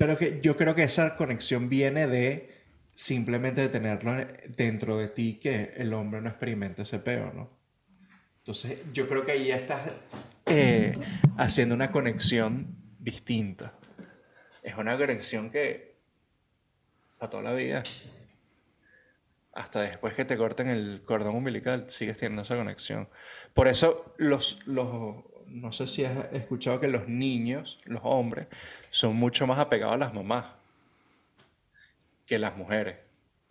Pero que yo creo que esa conexión viene de simplemente de tenerlo dentro de ti que el hombre no experimente ese peo, ¿no? Entonces yo creo que ahí ya estás eh, haciendo una conexión distinta. Es una conexión que a toda la vida, hasta después que te corten el cordón umbilical, sigues teniendo esa conexión. Por eso los, los no sé si has escuchado que los niños, los hombres, son mucho más apegados a las mamás que las mujeres.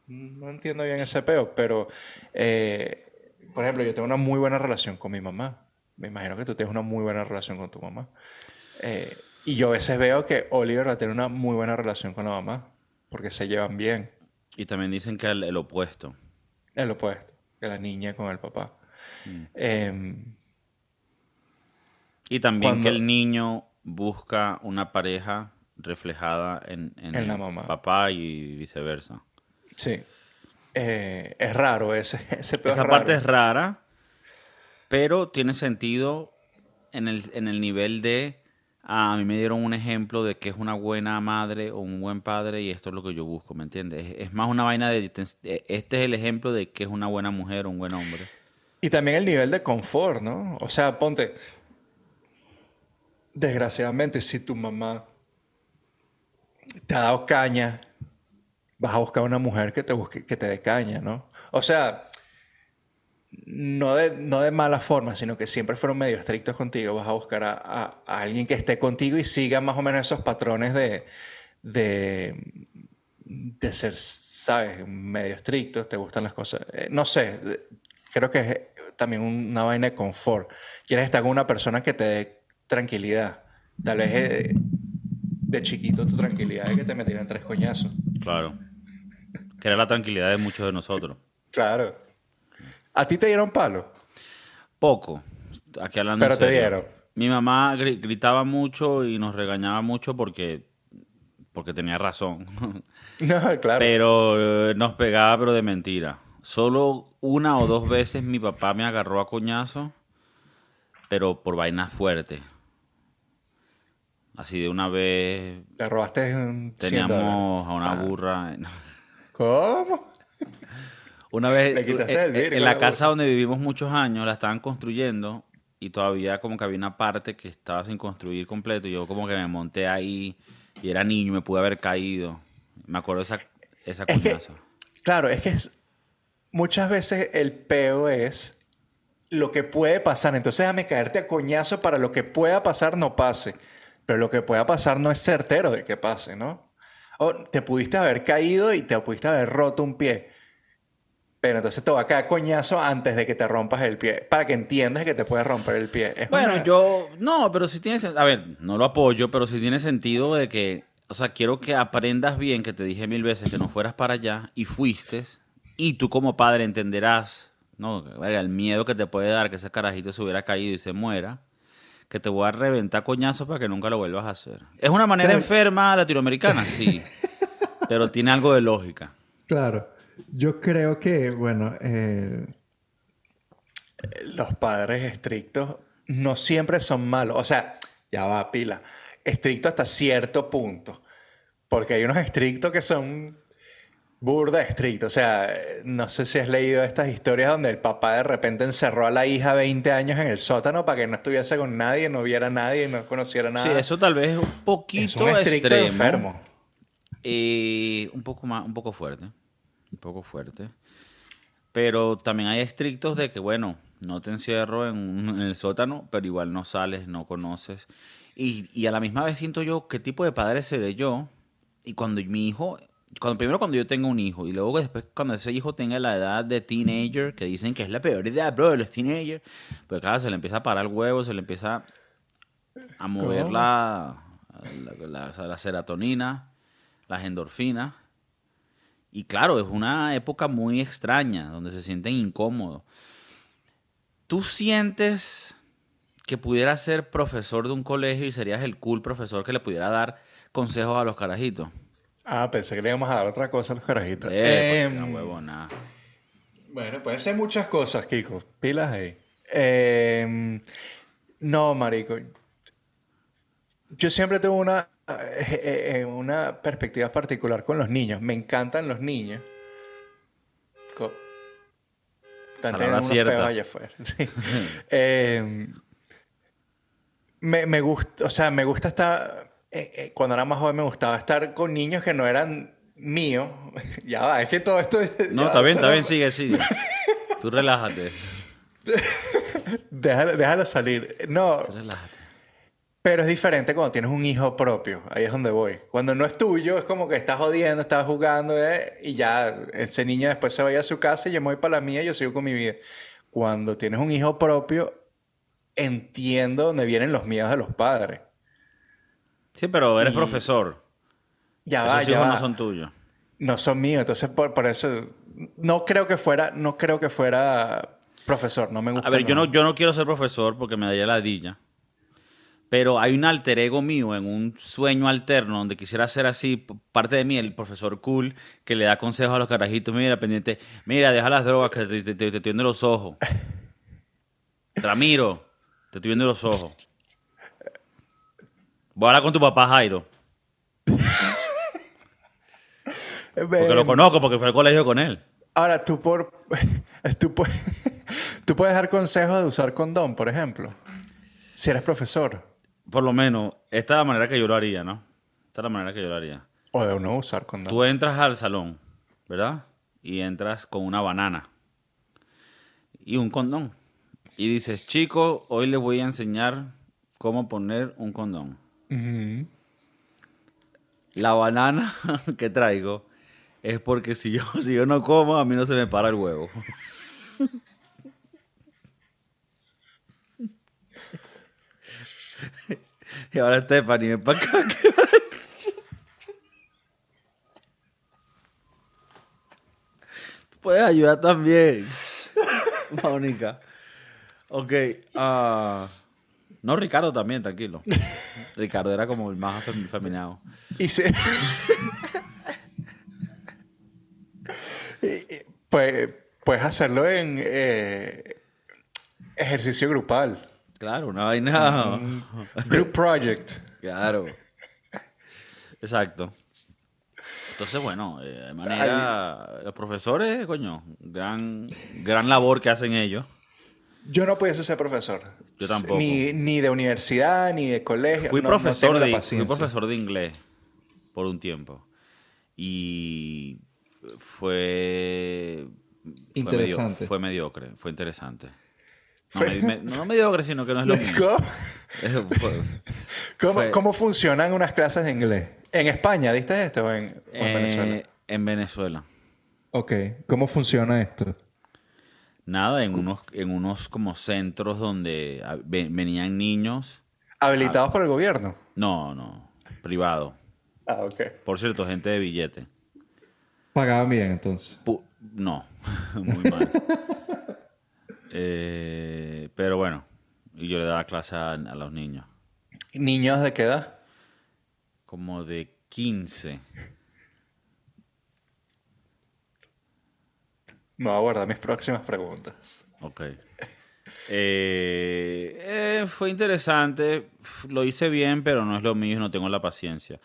No entiendo bien ese peo, pero, eh, por ejemplo, yo tengo una muy buena relación con mi mamá. Me imagino que tú tienes una muy buena relación con tu mamá. Eh, y yo a veces veo que Oliver va a tener una muy buena relación con la mamá, porque se llevan bien. Y también dicen que el, el opuesto. El opuesto, que la niña con el papá. Mm. Em, y también que el niño busca una pareja reflejada en, en, la mamá. papá y viceversa. Sí. Eh, es raro ese, ese Esa parte es rara, pero tiene sentido en el, en el nivel de a mí me dieron un ejemplo de que es una buena madre o un buen padre y esto es lo que yo busco, ¿me entiendes? Es, más una vaina de este es el ejemplo de que es una buena mujer o un buen hombre. Y también el nivel de confort, ¿no? O sea, ponte, desgraciadamente, si tu mamá te ha dado caña, vas a buscar una mujer que te, busque, que te dé caña, ¿no? O sea, no de, no de mala forma, sino que siempre fueron medio estrictos contigo. Vas a buscar a, alguien que esté contigo y siga más o menos esos patrones de, de, de ser, ¿sabes? Medio estrictos, te gustan las cosas. Eh, no sé, creo que es también una vaina de confort. Quieres estar con una persona que te dé tranquilidad. Tal vez eh, de chiquito tu tranquilidad es que te metieran tres coñazos. Claro. Que era la tranquilidad de muchos de nosotros. Claro. ¿A ti te dieron palo? Poco. Aquí hablando Pero te dieron. Mi mamá gritaba mucho y nos regañaba mucho porque, porque tenía razón. no, claro. Pero eh, nos pegaba, pero de mentira. Solo una o dos veces mi papá me agarró a coñazo, pero por vainas fuertes. Así de una vez. ¿Te robaste un Teníamos a una ah. burra. ¿Cómo? Una vez eh, en, la casa donde vivimos muchos años la estaban construyendo y todavía como que había una parte que estaba sin construir completo. Y yo como que me monté ahí y era niño, me pude haber caído. Me acuerdo esa, esa claro, es que muchas veces el peo es lo que puede pasar. Entonces déjame caerte a coñazo para lo que pueda pasar no pase. Pero lo que pueda pasar no es certero de que pase, ¿no? O te pudiste haber caído y te pudiste haber roto un pie. Pero entonces te va a caer coñazo antes de que te rompas el pie. Para que entiendas que te puedes romper el pie. bueno, yo. No, pero si tienes. A ver, no lo apoyo, pero si tiene sentido de que. O sea, quiero que aprendas bien, que te dije mil veces que no fueras para allá y fuiste. Y tú como padre entenderás, ¿no? El miedo que te puede dar que ese carajito se hubiera caído y se muera que te voy a reventar coñazo para que nunca lo vuelvas a hacer. ¿Es una manera enferma latinoamericana? Sí. pero tiene algo de lógica. Claro. Yo creo que, bueno, eh, los padres estrictos no siempre son malos. O sea, ya va pila. Estricto hasta cierto punto. Porque hay unos estrictos que son burda estricto. O sea, no sé si has leído estas historias donde el papá de repente encerró a la hija 20 años en el sótano para que no estuviese con nadie, no viera a nadie, no conociera nada. Sí, eso tal vez es un poquito es un estricto extremo, enfermo. Y un poco más, un poco fuerte. Un poco fuerte. Pero también hay estrictos de que, bueno, no te encierro en, en el sótano, pero igual no sales, no conoces. Y, y a la misma vez siento yo qué tipo de padre seré yo. Y cuando mi hijo cuando, primero cuando yo tenga un hijo y luego después cuando ese hijo tenga la edad de teenager, que dicen que es la peor idea, bro, de los teenagers, pues claro, se le empieza a parar el huevo, se le empieza a mover la, la, serotonina, las endorfinas. Y claro, es una época muy extraña, donde se sienten incómodos. ¿Tú sientes que pudieras ser profesor de un colegio y serías el cool profesor que le pudiera dar consejos a los carajitos? Ah, pensé que le íbamos a dar otra cosa a los carajitos. Eh, eh, no huevo, nada. Bueno, pueden ser muchas cosas, Kiko. Pilas ahí. Em, no, marico. Yo siempre tengo una en una perspectiva particular con los niños. Me encantan los niños. Están cierta. Allá afuera. Me, me gusta, o sea, me gusta estar. Eh, eh, cuando era más joven me gustaba estar con niños que no eran míos. ya va, es que todo esto. No, está bien, está bien, sigue, sigue. Tú relájate. déjalo, déjalo, salir. No. relájate. Pero es diferente cuando tienes un hijo propio. Ahí es donde voy. Cuando no es tuyo, es como que estás jodiendo, estás jugando eh, y ya ese niño después se vaya a su casa y yo me voy para la mía y yo sigo con mi vida. Cuando tienes un hijo propio, entiendo dónde vienen los miedos de los padres. Sí, pero eres profesor. Ya Esos hijos no son tuyos. No son míos, entonces por, por, eso no creo que fuera, no creo que fuera profesor, no me gusta. A ver, yo no, yo no quiero ser profesor porque me daría la dilla. Pero hay un alter ego mío en un sueño alterno donde quisiera ser así, parte de mí, el profesor cool, que le da consejos a los carajitos. Mira, pendiente, mira, deja las drogas que te, te, estoy viendo los ojos. Ramiro, te estoy viendo los ojos. Voy a hablar con tu papá, Jairo. Porque lo conozco, porque fue al colegio con él. Ahora, tú por. Tú, puedes, tú puedes dar consejos de usar condón, por ejemplo. Si eres profesor. Por lo menos, esta es la manera que yo lo haría, ¿no? Esta es la manera que yo lo haría. O de no usar condón. Tú entras al salón, ¿verdad? Y entras con una banana y un condón. Y dices, chico, hoy les voy a enseñar cómo poner un condón. La banana que traigo es porque si yo, si yo no como, a mí no se me para el huevo. y ahora Stephanie, ven para acá. Tú puedes ayudar también, Mónica. Ok. Uh, no, Ricardo también, tranquilo. Ricardo era como el más afeminado. Y se... Pues, puedes hacerlo en eh, ejercicio grupal. Claro, una vaina. group project. Claro. Exacto. Entonces, bueno, eh, de manera. Los profesores, coño, gran, gran labor que hacen ellos. Yo no pudiese ser profesor. Yo tampoco. Ni, de universidad, ni de colegio. Fui, profesor de, fui profesor de inglés por un tiempo. Y fue... Interesante. Fue, mediocre, fue interesante. No, mediocre, sino que no es lo mismo. ¿Cómo, funcionan unas clases de inglés? ¿En España diste esto o en, en Venezuela? En Venezuela. Ok. ¿Cómo funciona esto? Nada, en unos, en unos como centros donde venían niños. ¿Habilitados por el gobierno? No, no. Privado. Ah, ok. Por cierto, gente de billete. ¿Pagaban bien entonces? no, muy mal. Eh, pero bueno, yo le daba clase a, los niños. ¿Niños de qué edad? Como de 15. Me voy a guardar mis próximas preguntas. Ok. Eh, eh, fue interesante, lo hice bien, pero no es lo mío y no tengo la paciencia.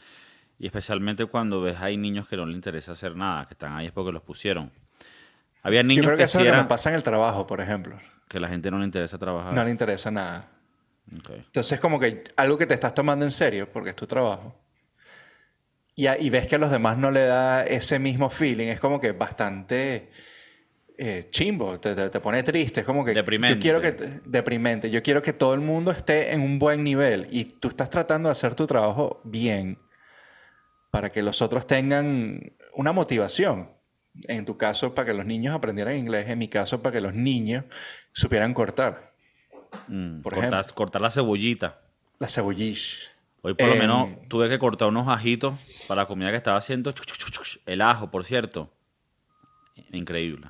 Y especialmente cuando ves hay niños que no les interesa hacer nada, que están ahí es porque los pusieron. Había niños Yo creo que, eso es lo que me pasa en el trabajo, por ejemplo. Que la gente no le interesa trabajar. No le interesa nada. Entonces es como que algo que te estás tomando en serio, porque es tu trabajo. Y, y ves que a los demás no le da ese mismo feeling. Es como que bastante eh, chimbo, te, te, pone triste. Es como que... Deprimente. Yo quiero que... Deprimente. Yo quiero que todo el mundo esté en un buen nivel. Y tú estás tratando de hacer tu trabajo bien para que los otros tengan una motivación. En tu caso, para que los niños aprendieran inglés. En mi caso, para que los niños supieran cortar. Mm, por ejemplo, cortar la cebollita. La cebollish. Hoy por lo menos em, tuve que cortar unos ajitos para la comida que estaba haciendo. El ajo, por cierto. Increíble.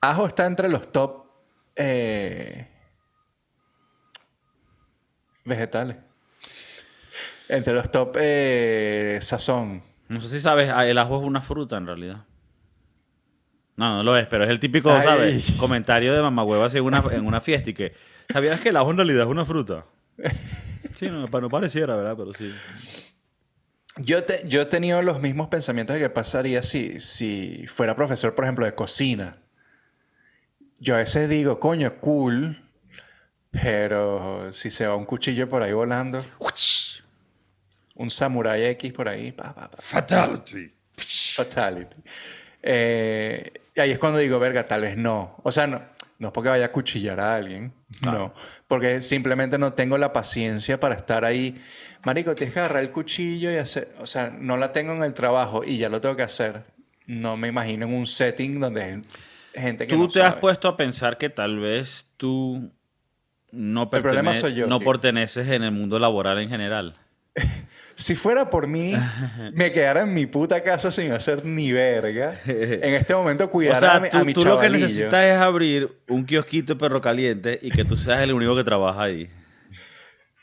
Ajo está entre los top eh, vegetales. Entre los top eh, sazón. No sé si sabes, ah, el ajo es una fruta en realidad. No, no lo es, pero es el típico, ¿sabes? Comentario de mamá así en una, en una fiesta y que, ¿sabías que el ajo en realidad es una fruta? Sí, no, no pareciera, ¿verdad? Pero sí. Yo, te, yo he tenido los mismos pensamientos de qué pasaría si, si fuera profesor, por ejemplo, de cocina. Yo a veces digo, coño, cool, pero si se va un cuchillo por ahí volando, un samurai X por ahí, fatality. Fatality. Eh, y ahí es cuando digo, verga, tal vez no. O sea, no, no es porque vaya a cuchillar a alguien, no. Porque simplemente no tengo la paciencia para estar ahí. Marico, tienes que agarrar el cuchillo y hacer. O sea, no la tengo en el trabajo y ya lo tengo que hacer. No me imagino en un setting donde gente que Tú te has puesto a pensar que tal vez tú no, no perteneces en el mundo laboral en general. Si fuera por mí, me quedara en mi puta casa sin hacer ni verga. En este momento cuidar a, mi, tú, tú lo que necesitas es abrir un kiosquito de perro caliente y que tú seas el único que trabaja ahí.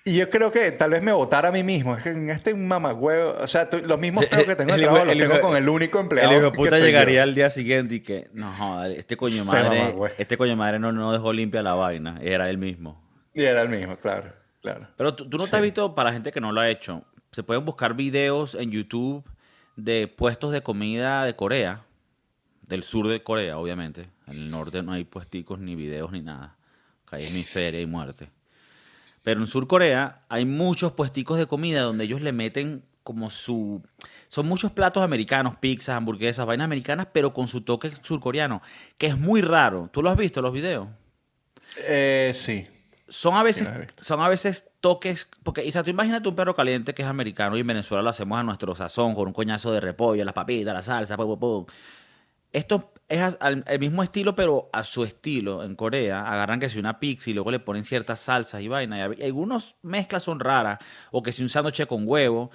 Y yo creo que tal vez me votara a mí mismo. Es que en este mamagüevo... O sea, los mismos perros que tengo en el trabajo los tengo con el único empleado El hijo de puta llegaría al día siguiente y que... No, joder, este coño madre... Este coño madre no, no dejó limpia la vaina. Era él mismo. Y era el mismo, claro. Claro. Pero tú, no te has visto, para la gente que no lo ha hecho, se pueden buscar videos en YouTube de puestos de comida de Corea, del sur de Corea, obviamente. En el norte no hay puesticos, ni videos, ni nada. Acá hay miseria y muerte. Pero en Sur Corea hay muchos puesticos de comida donde ellos le meten como su... Son muchos platos americanos, pizzas, hamburguesas, vainas americanas, pero con su toque surcoreano, que es muy raro. ¿Tú lo has visto, los videos? Eh, sí son a veces, son a veces toques, porque Isa, tú imagínate un perro caliente que es americano y en Venezuela lo hacemos a nuestro sazón con un coñazo de repollo, las papitas, la salsa, Esto es el mismo estilo, pero a su estilo. En Corea agarran que si una pizza y luego le ponen ciertas salsas y vaina. Y algunas mezclas son raras, o que si un sándwich con huevo.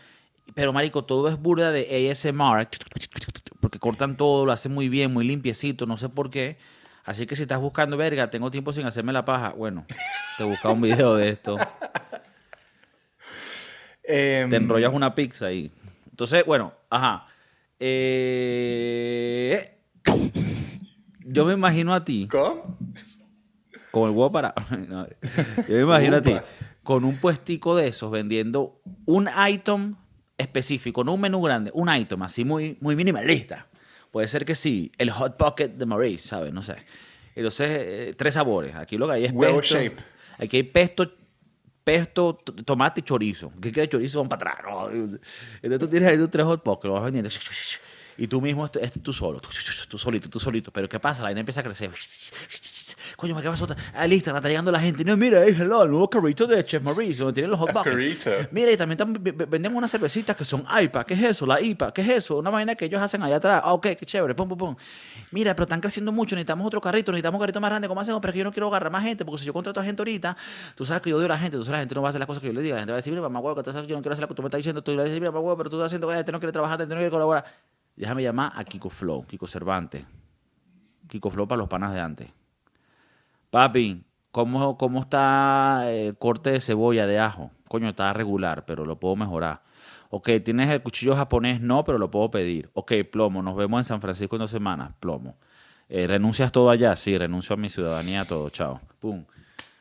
Pero, marico, todo es burda de ASMR, porque cortan todo, lo hacen muy bien, muy limpiecito, no sé por qué. Así que si estás buscando verga, tengo tiempo sin hacerme la paja. Bueno, te busca un video de esto. te em, enrollas una pizza ahí. Entonces, bueno, ajá. Eh, yo me imagino a ti. ¿Cómo? Con el huevo para. yo me imagino a ti con un puestico de esos vendiendo un item específico, no un menú grande, un item así muy, muy minimalista. Puede ser que sí, el Hot Pocket de Maurice, ¿sabes? No sé. Entonces, eh, tres sabores. Aquí lo que hay es pesto. shape. Aquí hay pesto, pesto, tomate y chorizo. ¿Qué quiere chorizo? Van para atrás. Entonces tú tienes ahí tres Hot Pockets, lo vas vendiendo. Y tú mismo, este, este tú solo, tú solito, tú solito. Pero ¿qué pasa? La vaina empieza a crecer. Coño, me quedas otra. Ah, listo, está llegando la gente. No, mira, es el nuevo carrito de Chef Maurice, donde tienen los hot buckets. Mira, y también vendemos unas cervecitas que son IPA. ¿Qué es eso? La IPA. ¿Qué es eso? Una vaina que ellos hacen allá atrás. Ah, ok, qué chévere. Pum, pum, pum. Mira, pero están creciendo mucho. Necesitamos otro carrito. Necesitamos un carrito más grande. ¿Cómo hacemos? Pero que yo no quiero agarrar más gente. Porque si yo contrato a gente ahorita, tú sabes que yo odio a la gente. Entonces la gente no va a hacer las cosas que yo le diga. La gente va a decir, mira, mamá huevo, que tú sabes que yo no quiero hacer la que tú me estás diciendo. Tú le vas a decir, mira, mamá huevo, pero tú estás haciendo este no quiere trabajar, este no quiere colaborar. Déjame llamar a Kiko Flow, Kiko Cervantes. Kiko Flow para los panas de antes. Papi, ¿cómo, cómo está el corte de cebolla, de ajo? Coño, está regular, pero lo puedo mejorar. Ok, ¿tienes el cuchillo japonés? No, pero lo puedo pedir. Ok, plomo, nos vemos en San Francisco en dos semanas. Plomo. Eh, ¿Renuncias todo allá? Sí, renuncio a mi ciudadanía, todo. Chao. Pum.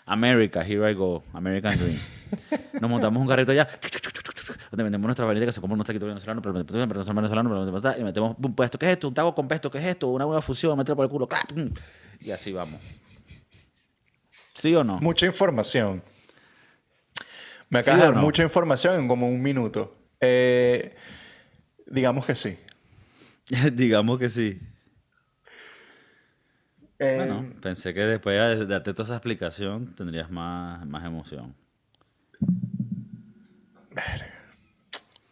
America, here I go. American Dream. Nos montamos un carrito allá donde vendemos nuestra vanilla que se compra unos taquitos venezolanos, pero metemos venezolanos, pero y metemos un puesto. ¿Qué es esto? Un taco con pesto, ¿qué es esto? Una nueva fusión, meterlo por el culo. Y así vamos. ¿Sí o no? Mucha información. Me acaba de dar mucha información en como un minuto. Eh, digamos que sí. digamos que sí. Eh, bueno, pensé que después de darte toda esa explicación tendrías más, más emoción.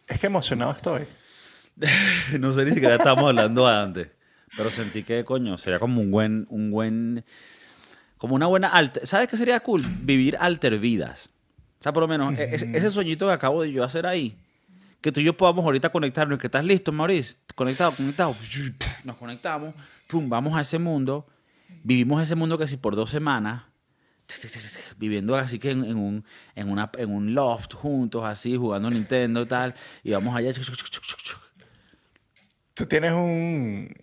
Es que emocionado estoy. no sé ni siquiera estábamos hablando antes. Pero sentí que, coño, sería como un buen, un buen como una buena... Alter... ¿Sabes qué sería cool? Vivir alter vidas. O sea, por lo menos e-, ese soñito que acabo de yo hacer ahí, que tú y yo podamos ahorita conectarnos, que estás listo, Maurice, conectado, conectado, nos conectamos, pum, vamos a ese mundo, vivimos ese mundo que si por dos semanas, viviendo así que en, un, en, una, en un loft juntos, así, jugando Nintendo y tal, y vamos allá. Tú tienes un,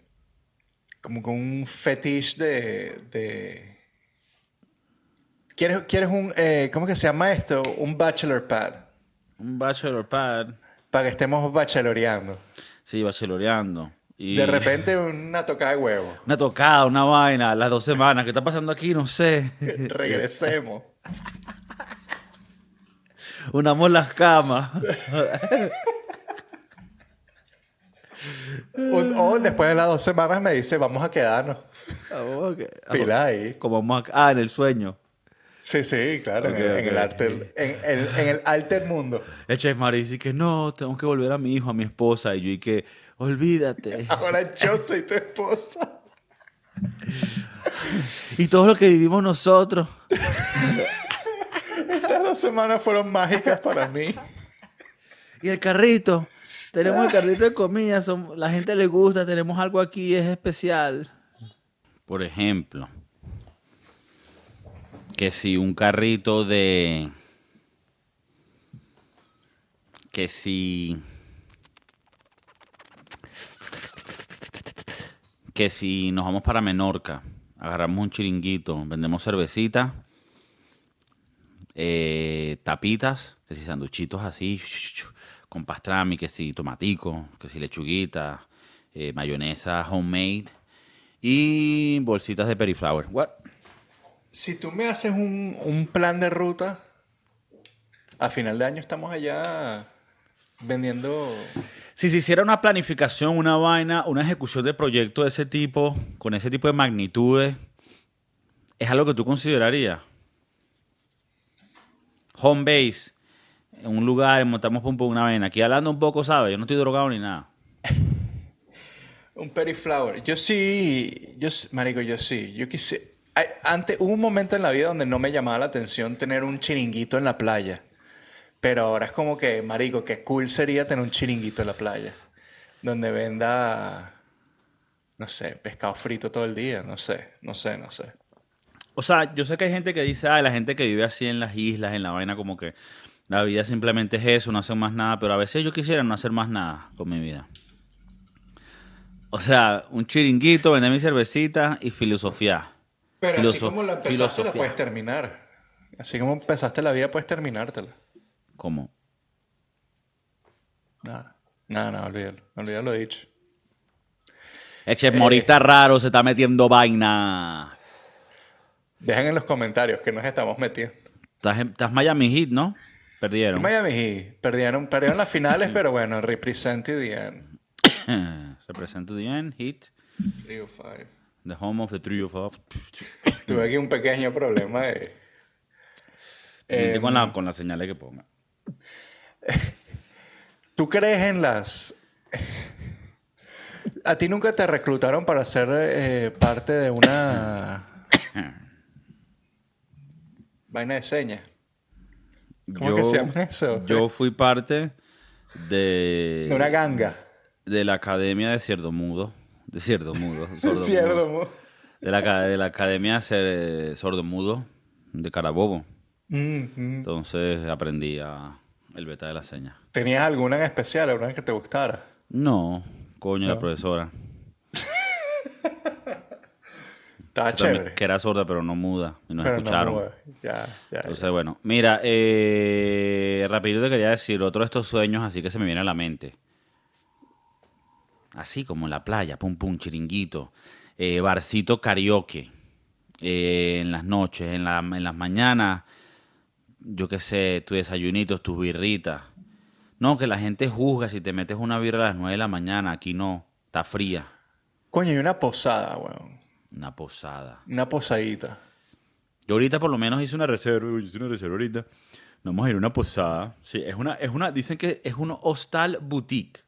como con un fetish de ¿Quieres, un, eh, ¿cómo que se llama esto? Un bachelor pad. Un bachelor pad. Para que estemos bacheloreando. Sí, bacheloreando. Y... De repente una tocada de huevo. Una tocada, una vaina, las dos semanas. ¿Qué está pasando aquí? No sé. Regresemos. Unamos las camas. o, después de las dos semanas me dice, vamos a quedarnos. Pila ahí. Como vamos a... Ah, en el sueño. Sí, sí, claro, en, el, alter, en, el alter mundo. El chef dice que no, tengo que volver a mi hijo, a mi esposa. Y yo y que, olvídate. Ahora yo soy tu esposa. y todo lo que vivimos nosotros. Estas dos semanas fueron mágicas para mí. Y el carrito. Tenemos el carrito de comida. la gente le gusta. Tenemos algo aquí, es especial. Por ejemplo que si un carrito de... Que si... Que si nos vamos para Menorca, agarramos un chiringuito, vendemos cervecita, eh, tapitas, que si sanduchitos así, con pastrami, que si tomatico, que si lechuguita, eh, mayonesa homemade y bolsitas de periflower. What? Si tú me haces un, plan de ruta, a final de año estamos allá vendiendo... Si se hiciera una planificación, una vaina, una ejecución de proyecto de ese tipo, con ese tipo de magnitudes, ¿es algo que tú considerarías? Home base, en un lugar, montamos pum, pum, una vaina. Aquí hablando un poco, ¿sabes? Yo no estoy drogado ni nada. un periflower. Yo sí, yo, marico, yo sí. Yo quise, antes, hubo un momento en la vida donde no me llamaba la atención tener un chiringuito en la playa. Pero ahora es como que, marico, qué cool sería tener un chiringuito en la playa. Donde venda, no sé, pescado frito todo el día. No sé, no sé, no sé. O sea, yo sé que hay gente que dice, ah, la gente que vive así en las islas, en la vaina, como que la vida simplemente es eso, no hacen más nada. Pero a veces yo quisiera no hacer más nada con mi vida. O sea, un chiringuito, vender mi cervecita y filosofía. Pero así como la empezaste, la puedes terminar. Así como empezaste la vida, puedes terminártela. ¿Cómo? Nada, nada, nada, olvídalo. Olvídalo lo dicho. Eche, morita raro, se está metiendo vaina. Dejen en los comentarios que nos estamos metiendo. Estás, Miami Heat, ¿no? Perdieron. Miami Heat. Perdieron, perdieron las finales, pero bueno, represent the end. represent the end, Heat. 3 5. The home of the three of us. Tuve aquí un pequeño problema de... con, la, em, con las señales que ponga. ¿Tú crees en las... ¿A ti nunca te reclutaron para ser eh, parte de una... vaina de señas? ¿Cómo que se llama eso? Yo fui parte de... De una ganga. De la Academia de Cierdo Mudo de Cierdo Mudo. Sordo Mudo. De la, de la Academia Sordo Mudo de Carabobo. Entonces aprendí a el beta de la seña. ¿Tenías alguna en especial, alguna que te gustara? No, coño, la profesora. Estaba chévere. que era sorda, pero no muda. Y nos escucharon. ya, ya, Entonces, bueno. Mira, eh, rapidito te quería decir otro de estos sueños, así que se me viene a la mente así como en la playa, pum pum, chiringuito, eh, barcito karaoke, eh, en las noches, en, la, en las mañanas, yo qué sé, tus desayunitos, tus birritas. No, que la gente juzga si te metes una birra a las 9 de la mañana, aquí no, está fría. Coño, y una posada, weón. Una posada. Una posadita. Yo ahorita por lo menos hice una reserva, yo hice una reserva ahorita. vamos a ir a una posada. Sí, es una, es una, dicen que es un hostal boutique.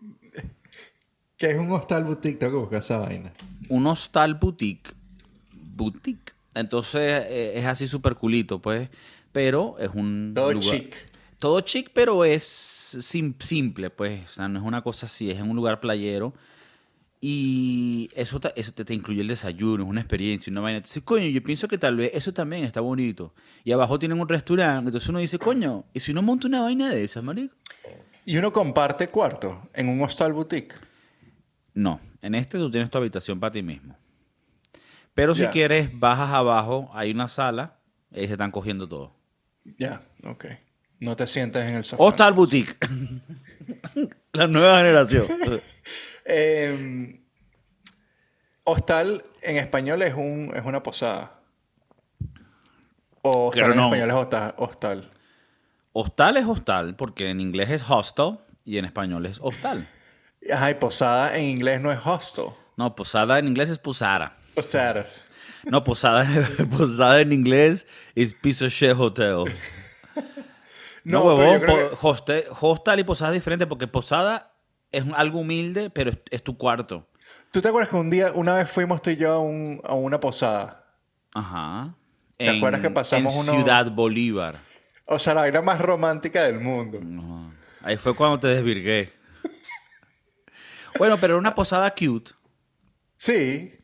¿Qué es un hostal boutique? Tengo que buscar esa vaina. Un hostal boutique. Boutique. Entonces eh, es así súper culito, pues. Pero es un. Todo chic. Todo chic, pero es simple, pues. O sea, no es una cosa así. Es en un lugar playero. Y eso, te, eso te, incluye el desayuno, es una experiencia, una vaina. Entonces, coño, yo pienso que tal vez eso también está bonito. Y abajo tienen un restaurante. Entonces uno dice, coño, ¿y si uno monta una vaina de esas, marico? Y uno comparte cuarto en un hostal boutique. No, en este tú tienes tu habitación para ti mismo. Pero si quieres, bajas abajo, hay una sala, y se están cogiendo todo. Ya, ok. No te sientes en el sofá. Hostal Boutique. la nueva generación. eh, hostal en español es, un, es una posada. O hostal en español es hostal. Hostal es hostal porque en inglés es hostel y en español es hostal. Ajá, y posada en inglés no es hostel. No, posada en inglés es posada. Posada. No, posada, posada en inglés es piece of shit hotel. No, huevón, hostel, y posada es diferente porque posada es algo humilde, pero es, tu cuarto. ¿Tú te acuerdas que un día, una vez fuimos tú y yo a, una posada? Ajá. ¿Te acuerdas que pasamos en Ciudad Bolívar. O sea, la vida más romántica del mundo. Ahí fue cuando te desvirgué. bueno, pero era una posada cute. Sí.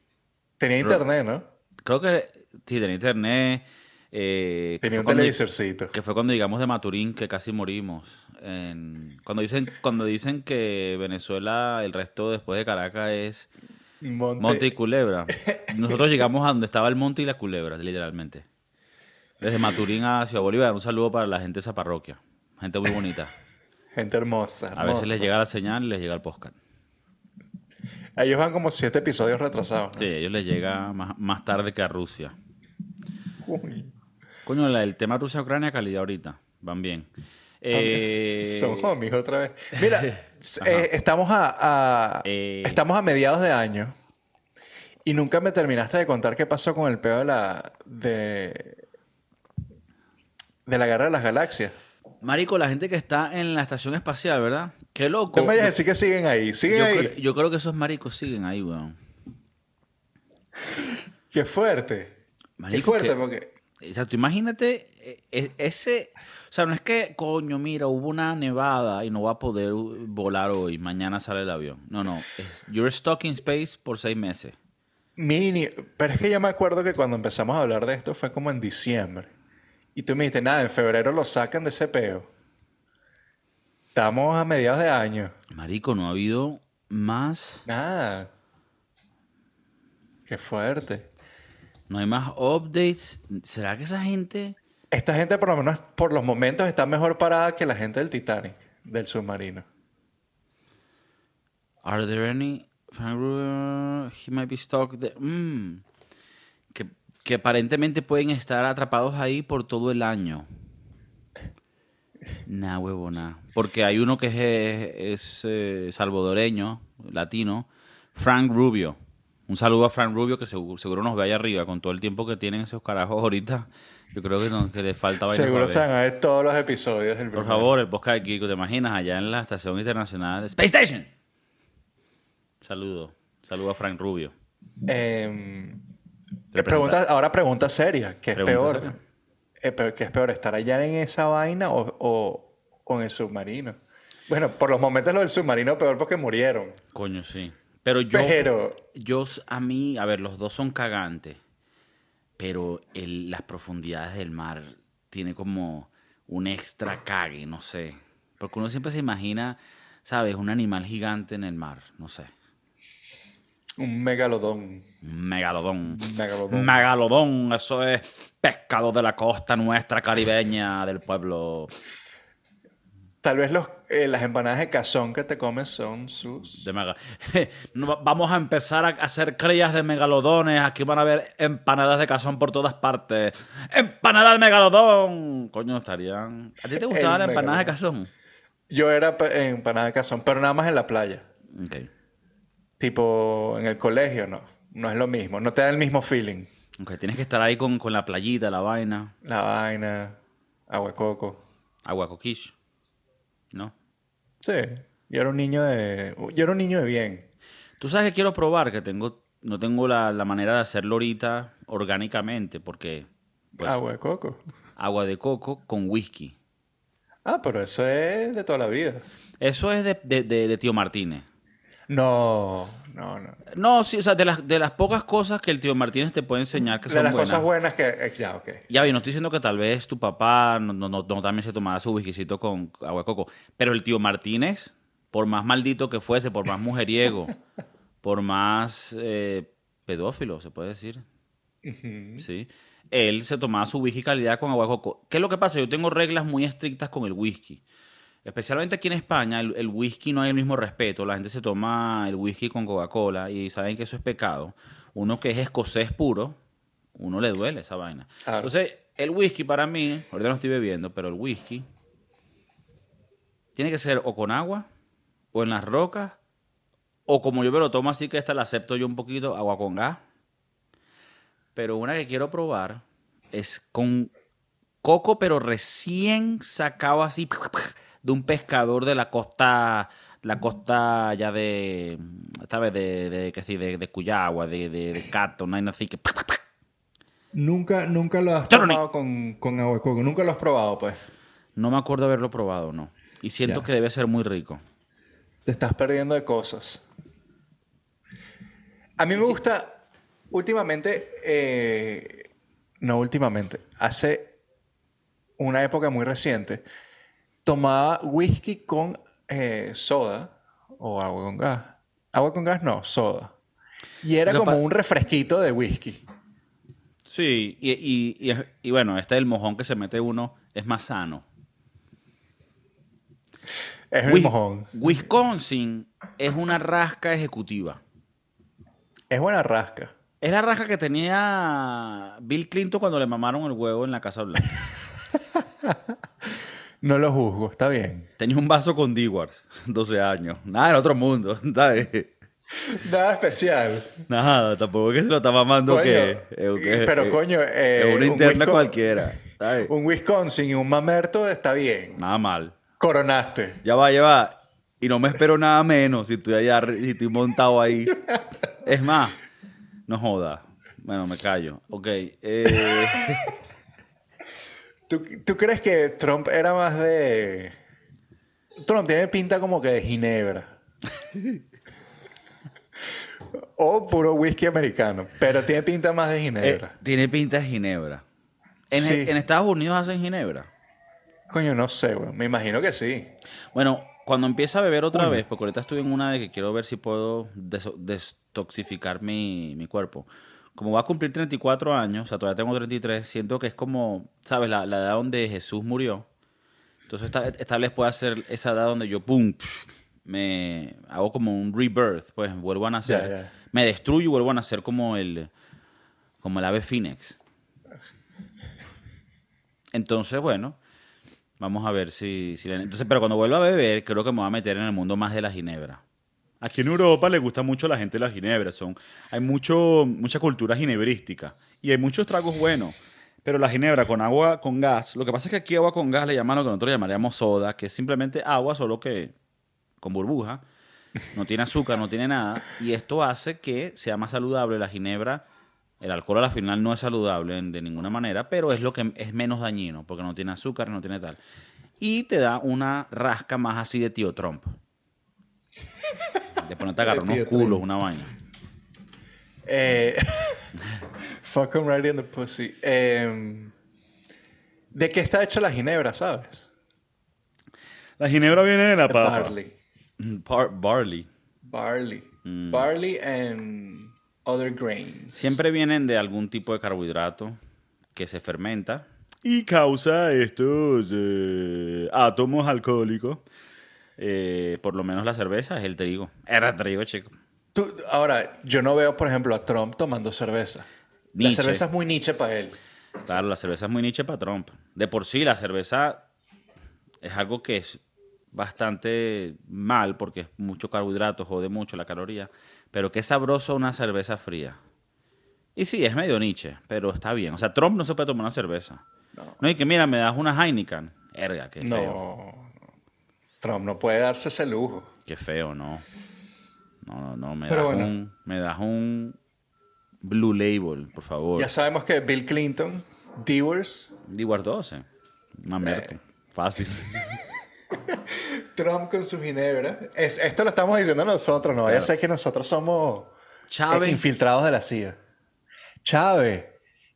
Tenía internet, ¿no? Creo que sí, tenía internet. Eh, tenía un televisorcito. Que fue cuando llegamos de Maturín, que casi morimos. cuando, dicen, cuando dicen que Venezuela, el resto después de Caracas es Monte, y Culebra. Nosotros llegamos a donde estaba el monte y la culebra, literalmente. Desde Maturín a Ciudad Bolívar. Un saludo para la gente de esa parroquia. Gente muy bonita. gente hermosa, A veces les llega la señal y les llega el podcast. Ellos van como siete episodios retrasados. Sí, a ellos les llega más, tarde que a Rusia. Coño, el tema Rusia-Ucrania, calidad ahorita. Van bien. Eh... Son homies otra vez. Mira, eh, estamos a, eh. estamos a mediados de año y nunca me terminaste de contar qué pasó con el pedo de la de de la guerra de las galaxias. Marico, la gente que está en la estación espacial, ¿verdad? Qué loco. No me vayas a decir que siguen ahí. ¿Siguen yo, ahí? Creo, yo creo que esos maricos siguen ahí, weón. Qué fuerte. Qué fuerte, porque. O sea, tú imagínate e, e, ese. O sea, no es que, coño, mira, hubo una nevada y no va a poder volar hoy. Mañana sale el avión. No, no. Es, you're stuck in space por seis meses. Mini. Pero es que yo me acuerdo que cuando empezamos a hablar de esto fue como en diciembre. Y tú me dijiste, nada, en febrero lo sacan de ese peo. Estamos a mediados de año. Marico, no ha habido más. Nada. Qué fuerte. No hay más updates. ¿Será que esa gente... Esta gente por lo menos por los momentos está mejor parada que la gente del Titanic, del submarino. Are there any... He might be stuck there. Mm que aparentemente pueden estar atrapados ahí por todo el año. Nah, huevo, nah. Porque hay uno que es, eh, salvadoreño, latino, Frank Rubio. Un saludo a Frank Rubio que seguro, nos ve allá arriba con todo el tiempo que tienen esos carajos ahorita. Yo creo que, no, que les falta Seguro se van a ver todos los episodios Por favor, el podcast de Kiko, ¿te imaginas? Allá en la estación internacional Space Station. Saludo. Saludo a Frank Rubio. Eh, Pregunta, ahora pregunta seria. ¿Qué es peor? Eh, ¿Qué es peor? ¿Estar allá en esa vaina o, o, en el submarino? Bueno, por los momentos lo del submarino peor porque murieron. Coño, sí. Pero yo... Pero... Yo, a mí... A ver, los dos son cagantes. Pero el, las profundidades del mar tiene como un extra cague, no sé. Porque uno siempre se imagina, ¿sabes? Un animal gigante en el mar, no sé. Un megalodón. Megalodón. Megalodón. Megalodón, eso es pescado de la costa nuestra caribeña del pueblo. Tal vez los, eh, las empanadas de cazón que te comes son sus. De mega... Vamos a empezar a hacer crías de megalodones. Aquí van a haber empanadas de cazón por todas partes. ¡Empanada de megalodón! Coño, estarían. ¿A ti te gustaban las empanadas de cazón? Yo era empanada de cazón, pero nada más en la playa. Okay. Tipo, en el colegio no. No es lo mismo. No te da el mismo feeling. Aunque tienes que estar ahí con, la playita, la vaina. La vaina. Agua coco. Agua coquish. ¿No? Sí. Yo era un niño de. Yo era un niño de bien. Tú sabes que quiero probar, que tengo. No tengo la, manera de hacerlo ahorita orgánicamente, porque. Pues, agua de coco. Agua de coco con whisky. Ah, pero eso es de toda la vida. Eso es de, de, de tío Martínez. No, no, no. No, sí, o sea, de las, de las pocas cosas que el tío Martínez te puede enseñar que son buenas. De las cosas buenas que... Eh, ya, ok. Ya, yo no estoy diciendo que tal vez tu papá no, no, no, también se tomara su whiskycito con agua de coco, pero el tío Martínez, por más maldito que fuese, por más mujeriego, por más eh, pedófilo, se puede decir, ¿sí? él se tomaba su whisky calidad con agua de coco. ¿Qué es lo que pasa? Yo tengo reglas muy estrictas con el whisky. Especialmente aquí en España, el, whisky no hay el mismo respeto. La gente se toma el whisky con Coca-Cola y saben que eso es pecado. Uno que es escocés puro, uno le duele esa vaina. Entonces, el whisky para mí, ahorita no estoy bebiendo, pero el whisky tiene que ser o con agua, o en las rocas, o como yo me lo tomo así que esta la acepto yo un poquito, agua con gas. Pero una que quiero probar es con coco, pero recién sacado así de un pescador de la costa, la costa ya de, ¿sabes? De, de, de, de Cuyagua, de, de, de Cato, no hay nada así que... Nunca, nunca lo has probado con, con agua de coco, nunca lo has probado, pues. No me acuerdo haberlo probado, no. Y siento que debe ser muy rico. Te estás perdiendo de cosas. A mí me gusta, últimamente, eh, no últimamente, hace una época muy reciente, tomaba whisky con eh, soda o agua con gas. Agua con gas no, soda. Y era como un refresquito de whisky. Sí, y, y, bueno, este el mojón que se mete uno es más sano. Es el mojón. Wisconsin es una rasca ejecutiva. Es buena rasca. Es la rasca que tenía Bill Clinton cuando le mamaron el huevo en la Casa Blanca. no lo juzgo, está bien. Tenía un vaso con Dewar, 12 años. Nada en otro mundo, ¿sabes? Nada especial. Nada, tampoco es que se lo está mamando que, Pero coño, eh, una interna cualquiera. Un Wisconsin y un mamerto está bien. Nada mal. Coronaste. Ya va, ya va. Y no me espero nada menos si estoy allá, si estoy montado ahí. Es más, no joda. Bueno, me callo. Ok. Eh. ¿Tú, ¿Tú crees que Trump era más de... Trump tiene pinta como que de Ginebra. o puro whisky americano. Pero tiene pinta más de Ginebra. Eh, tiene pinta de Ginebra. ¿En, ¿En, Estados Unidos hacen Ginebra? Coño, no sé, güey. Me imagino que sí. Bueno, cuando empiece a beber otra vez, porque ahorita estoy en una de que quiero ver si puedo destoxificar mi, mi, cuerpo. Como va a cumplir 34 años, o sea, todavía tengo 33, siento que es como, ¿sabes? La, edad donde Jesús murió. Entonces, esta, esta, vez puede ser esa edad donde yo, pum, me hago como un rebirth, pues vuelvo a nacer. Me destruyo y vuelvo a nacer como el, como el ave Phoenix. Entonces, bueno, Vamos a ver si, Entonces, pero cuando vuelva a beber, creo que me voy a meter en el mundo más de la ginebra. Aquí en Europa le gusta mucho a la gente la ginebra. Son, hay mucho, mucha cultura ginebrística y hay muchos tragos buenos. Pero la ginebra con agua con gas, lo que pasa es que aquí agua con gas le llaman lo que nosotros llamaríamos soda, que es simplemente agua, solo que con burbuja. No tiene azúcar, no tiene nada. Y esto hace que sea más saludable la ginebra el alcohol a la final no es saludable de ninguna manera, pero es lo que es menos dañino, porque no tiene azúcar, no tiene tal. Y te da una rasca más así de tío Trump. De ponerte a agarrar unos culos, una vaina. Eh, fuck him right in the pussy. Em, ¿De qué está hecha la ginebra, sabes? La ginebra viene de la papa. Barley. barley. Barley. Mm. Barley and other grains. Siempre vienen de algún tipo de carbohidrato que se fermenta y causa estos eh, átomos alcohólicos. Eh, por lo menos la cerveza es el trigo. Era trigo, chico. ahora, yo no veo, por ejemplo, a Trump tomando cerveza. La cerveza es muy niche para él. Claro, la cerveza es muy niche para Trump. De por sí, la cerveza es algo que es bastante mal porque es mucho carbohidrato, jode mucho la caloría. Pero qué sabroso una cerveza fría. Y sí, es medio niche, pero está bien. O sea, Trump no se puede tomar una cerveza. No, no y que mira, me das una Heineken. Erga, qué feo. Trump no puede darse ese lujo. Qué feo, no. No, no, no. Me, das, un, me das un Blue Label, por favor. Ya sabemos que Bill Clinton, Dewars. Dewars 12. Mamerte. Eh. Fácil. Trump con su ginebra. esto lo estamos diciendo nosotros, no vaya a ser que nosotros somos eh, infiltrados de la CIA. Chávez.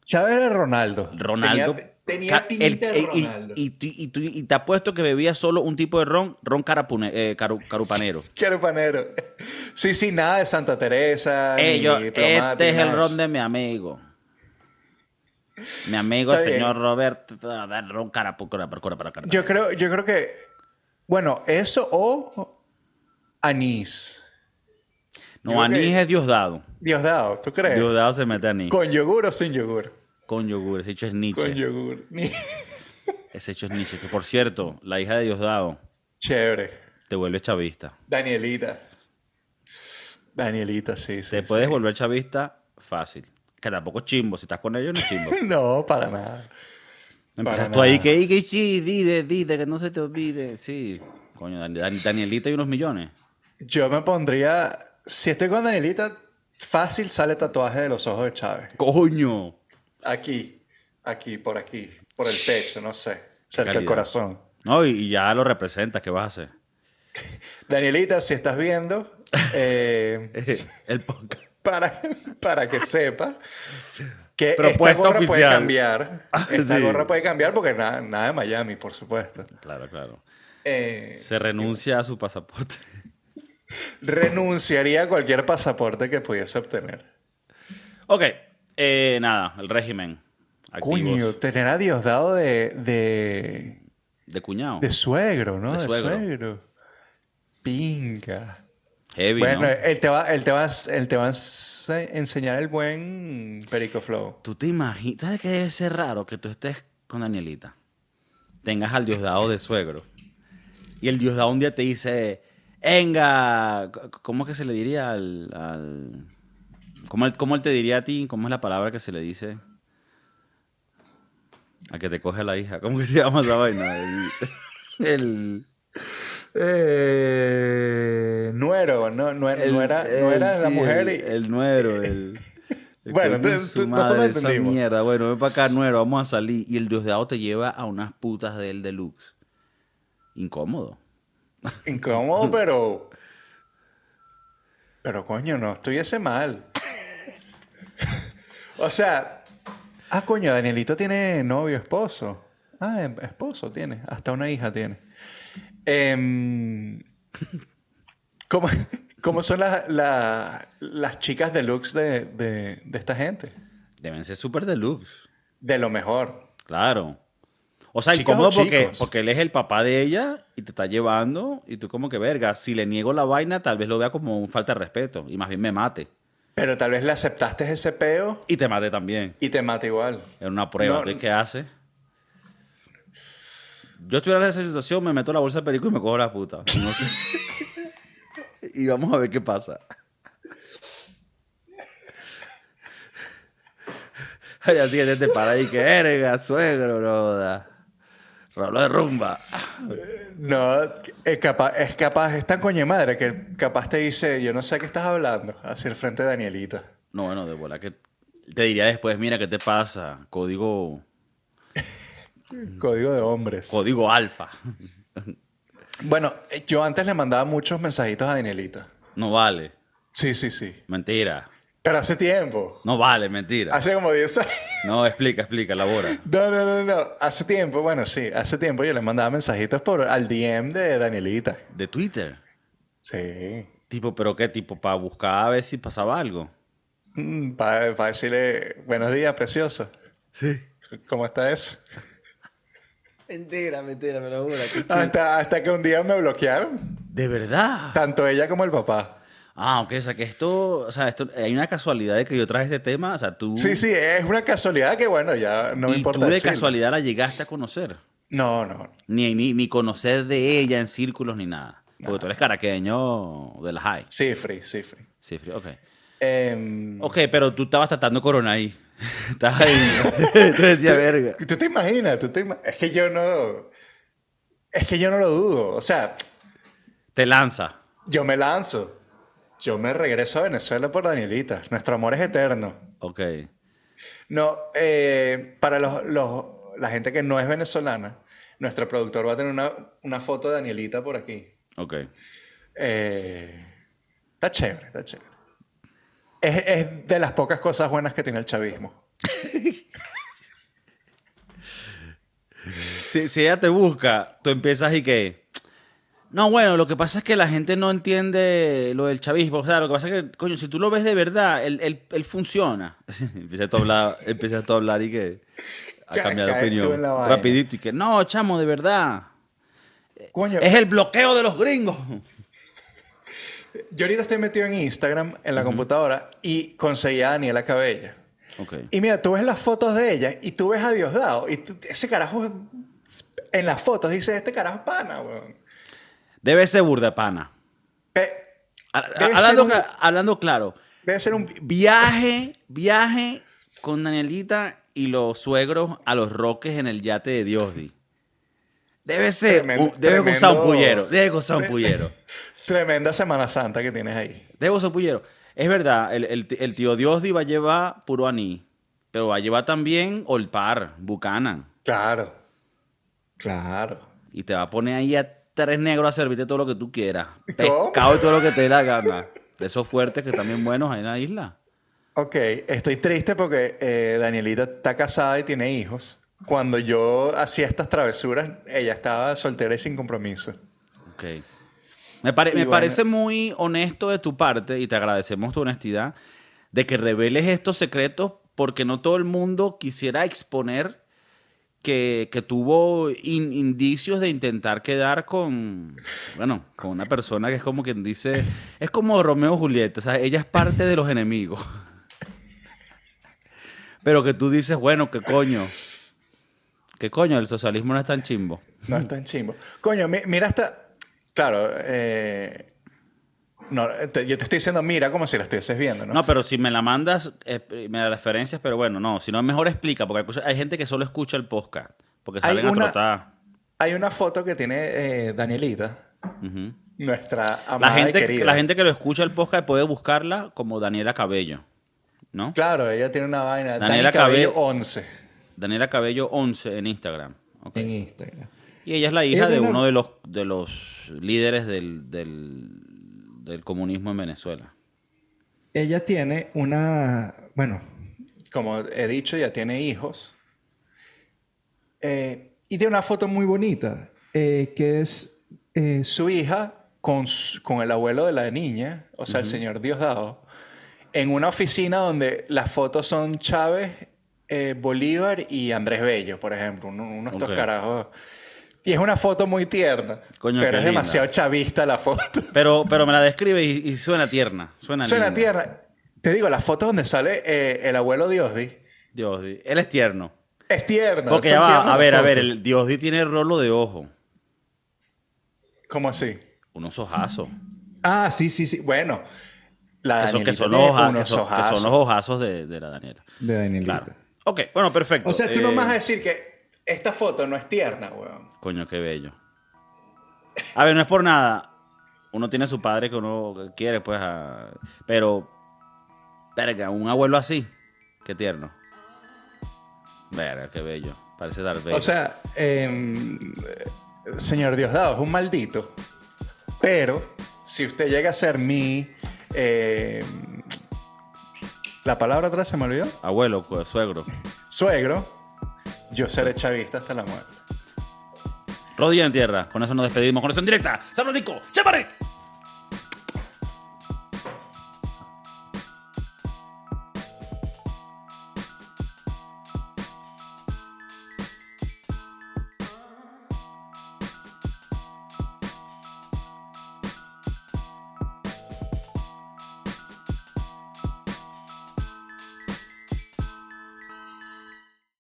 Chávez era Ronaldo. Ronaldo. Tenía, pinta de Ronaldo. Y, y, te apuesto que bebía solo un tipo de ron, ron carapune, eh, carupanero. carupanero. Sí, sí, nada de Santa Teresa. este es el ron de mi amigo. Mi amigo, el señor Robert, cara, Yo creo, yo creo que, bueno, eso o anís. No, anís es Diosdado. Diosdado, ¿tú crees? Diosdado se mete anís. ¿Con yogur o sin yogur? Con yogur, ese hecho es Nietzsche. Con yogur. ese hecho es Nietzsche. Que por cierto, la hija de Diosdado. Chévere. Te vuelve chavista. Danielita. Danielita, sí, sí. Te puedes volver chavista fácil. Que tampoco es chimbo. Si estás con ellos, no es chimbo. no, para nada. Empiezas tú ahí que, que sí, dide, dide, que no se te olvide. Sí. Coño, Danielita y unos millones. Yo me pondría. Si estoy con Danielita, fácil sale tatuaje de los ojos de Chávez. ¡Coño! Aquí, aquí, por aquí, por el pecho, no sé. Cerca del corazón. No, y ya lo representa, ¿qué vas a hacer? Danielita, si estás viendo. Eh, el podcast. Para, para que sepa que esta gorra puede cambiar. Ah, esta gorra puede cambiar porque nada, nada de Miami, por supuesto. Claro, claro. Eh, Se renuncia a su pasaporte. Renunciaría a cualquier pasaporte que pudiese obtener. Ok, eh, nada, el régimen. Coño, tener a Diosdado de, de. De cuñado. De suegro, ¿no? De, suegro. Pinga. Heavy, bueno, él, te va, él, te va, él te va a enseñar el buen Perico Flow. ¿Tú te imaginas? ¿Sabes qué debe ser raro que tú estés con Danielita? Tengas al Diosdado de suegro. Y el Diosdado un día te dice, venga, ¿cómo es que se le diría al... ¿Cómo, él, te diría a ti? ¿Cómo es la palabra que se le dice? A que te coge la hija. ¿Cómo que se llama esa vaina? El... eh, nuero, no, no, era, no era la mujer. El, nuero, el. bueno, entonces nosotros entendimos. mierda, bueno, ven para acá, nuero, vamos a salir. Y el diosdado te lleva a unas putas del deluxe. Incómodo. Incómodo, pero. Pero coño, no estuviese mal. o sea. Ah, coño, Danielito tiene novio, esposo. Ah, em, esposo tiene. Hasta una hija tiene. Eh, ¿cómo, ¿cómo, son las chicas deluxe de, de, de esta gente? Deben ser súper deluxe. De lo mejor. Claro. O sea, incómodo porque, porque él es el papá de ella y te está llevando y tú como que, verga, si le niego la vaina, tal vez lo vea como un falta de respeto y más bien me mate. Pero tal vez le aceptaste ese peo. Y te mate también. Y te mate igual. Es una prueba. ¿Qué hace? Yo estuviera en esa situación, me meto la bolsa de perico y me cojo la puta. y vamos a ver qué pasa. Ay, así que te para ahí que eres, suegro, bro. Rollo de rumba. No, es capaz, es capaz, es tan coño madre que capaz te dice, yo no sé qué estás hablando, hacia el frente de Danielita. No, bueno, de bola que te diría después, mira, ¿qué te pasa? Código... Código de hombres. Código alfa. Bueno, yo antes le mandaba muchos mensajitos a Danielita. No vale. Sí, sí, sí. Mentira. Pero hace tiempo. No vale, mentira. Hace como 10 años. No, explica, explica, elabora. No, no, no, no. Hace tiempo, bueno, sí. Hace tiempo yo le mandaba mensajitos por al DM de Danielita. ¿De Twitter? Sí. Tipo, ¿pero qué? Tipo, para buscar a ver si pasaba algo. Mm, para, decirle, buenos días, preciosa. Sí. ¿Cómo está eso? Mentira, mentira, me lo juro. Hasta, hasta que un día me bloquearon. ¿De verdad? Tanto ella como el papá. Ah, ok, o sea que esto, o sea, esto, hay una casualidad de que yo traje este tema, o sea, tú... Sí, sí, es una casualidad que, bueno, ya no me importa ¿Y tú de casualidad la llegaste a conocer? No, no. Ni, ni, ni, conocer de ella en círculos ni nada. Porque tú eres caraqueño de la high. Sí, free, sí, free. Sí, free, ok. Eh... Ok, pero tú estabas tratando corona ahí. Estabas ahí. tú decías, verga. ¿Tú te imaginas? ¿Tú te Es que yo no... Es que yo no lo dudo. O sea... Te lanza. Yo me lanzo. Yo me regreso a Venezuela por Danielita. Nuestro amor es eterno. Ok. No, eh, para los, los, la gente que no es venezolana, nuestro productor va a tener una, una foto de Danielita por aquí. Ok. Eh, está chévere, está chévere. Es, es, de las pocas cosas buenas que tiene el chavismo. si, si ella te busca, tú empiezas y que No, bueno, lo que pasa es que la gente no entiende lo del chavismo. O sea, lo que pasa es que, coño, si tú lo ves de verdad, él, él, funciona. empecé, a hablar, empecé a hablar y que a cambiar de opinión. Rapidito y que, no, chamo, de verdad. Coño. Es el bloqueo de los gringos. Yo ahorita estoy metido en Instagram, en la computadora, y conseguí a Daniela Cabella. Okay. Y mira, tú ves las fotos de ella y tú ves a Diosdado. Y ese carajo, en las fotos dice, este carajo es pana, weón. Debe ser burda pana. hablando, claro. Debe ser un... Viaje, viaje con Danielita y los suegros a los roques en el yate de Diosdi. Debe ser... debe gozar un pullero. Debe gozar un pullero. Tremenda Semana Santa que tienes ahí. Debo ser pullero. Es verdad, el, el, tío Diosdi va a llevar puro aní, pero va a llevar también Olpar, Buchanan. Claro. Claro. Y te va a poner ahí a tres negros a servirte todo lo que tú quieras. Pescado y todo lo que te dé la gana. De esos fuertes que están bien buenos ahí en la isla. Ok, estoy triste porque eh, Danielita está casada y tiene hijos. Cuando yo hacía estas travesuras, ella estaba soltera y sin compromiso. Ok. Me, parece muy honesto de tu parte y te agradecemos tu honestidad de que reveles estos secretos porque no todo el mundo quisiera exponer que, tuvo indicios de intentar quedar con, bueno, con una persona que es como quien dice, es como Romeo y Julieta, o sea, ella es parte de los enemigos. Pero que tú dices, bueno, ¿qué coño? ¿Qué coño? El socialismo no es tan chimbo. No es tan chimbo. Coño, mira esta, Claro, eh, no, yo te estoy diciendo, mira, como si la estuvieses viendo, ¿no? No, pero si me la mandas, eh, me da referencias, pero bueno, no, si no, mejor explica, porque hay, gente que solo escucha el podcast, porque salen a trotar. Hay una foto que tiene eh, Danielita, nuestra amada la gente, querida. La gente que lo escucha el podcast puede buscarla como Daniela Cabello, ¿no? Claro, ella tiene una vaina. Daniela Cabello, 11. Daniela Cabello 11 en Instagram. En Instagram. Y ella es la hija de uno de los, de los líderes del, del, comunismo en Venezuela. Ella tiene una, bueno, como he dicho, ya tiene hijos. Eh, y tiene una foto muy bonita, eh, que es eh, su hija con, con, el abuelo de la niña, o sea, el señor Diosdado, en una oficina donde las fotos son Chávez, Bolívar y Andrés Bello, por ejemplo, unos okay. carajos y es una foto muy tierna. pero es demasiado chavista la foto. Pero, pero me la describe y, suena tierna. Suena, suena tierna. Te digo, la foto donde sale eh, el abuelo Diosdi. Diosdi. Él es tierno. Es tierno. Porque ya va, a ver, a ver, el Diosdi tiene rolo de ojo. ¿Cómo así? Unos ojazos. Ah, sí, sí, sí. Bueno, la que son, que son, hoja, que son, que son, los ojazos de, de la Daniela. De Daniela. Claro. Ok, bueno, perfecto. O sea, tú no me vas a decir que esta foto no es tierna, weón. Coño, qué bello. A ver, no es por nada. Uno tiene a su padre que uno quiere, pues. Pero, verga, un abuelo así. Qué tierno. Verga, qué bello. Parece dar bello. O sea, eh, señor Diosdado, es un maldito. Pero, si usted llega a ser mi. Eh, la palabra atrás se me olvidó. Abuelo, pues, suegro. Suegro yo seré chavista hasta la muerte. Rodilla en tierra. Con eso nos despedimos. Con eso en directa. San Francisco.